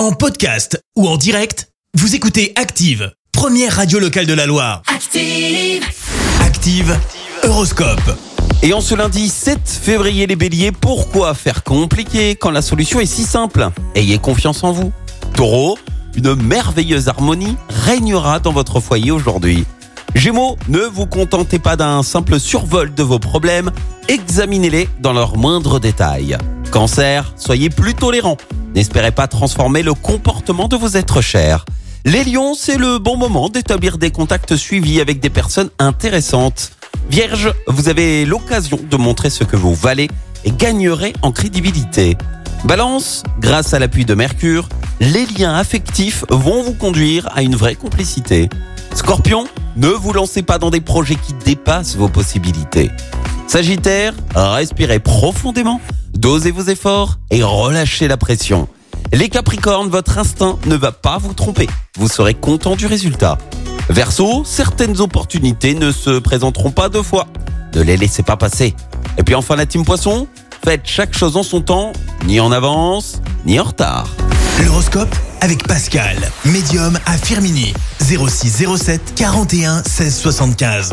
En podcast ou en direct, vous écoutez Active, première radio locale de la Loire. Active. Active, Horoscope. Et en ce lundi 7 février les béliers, pourquoi faire compliqué quand la solution est si simple? Ayez confiance en vous. Taureau, une merveilleuse harmonie régnera dans votre foyer aujourd'hui. Gémeaux, ne vous contentez pas d'un simple survol de vos problèmes, examinez-les dans leurs moindres détails. Cancer, soyez plus tolérants. N'espérez pas transformer le comportement de vos êtres chers. Les lions, c'est le bon moment d'établir des contacts suivis avec des personnes intéressantes. Vierge, vous avez l'occasion de montrer ce que vous valez et gagnerez en crédibilité. Balance, grâce à l'appui de Mercure, les liens affectifs vont vous conduire à une vraie complicité. Scorpion, ne vous lancez pas dans des projets qui dépassent vos possibilités. Sagittaire, respirez profondément, dosez vos efforts et relâchez la pression. Les Capricornes, votre instinct ne va pas vous tromper. Vous serez content du résultat. Verseau, certaines opportunités ne se présenteront pas deux fois. Ne les laissez pas passer. Et puis enfin la team Poisson, faites chaque chose en son temps, ni en avance, ni en retard. L'horoscope avec Pascal, médium à Firmini. 0607 41 16 75.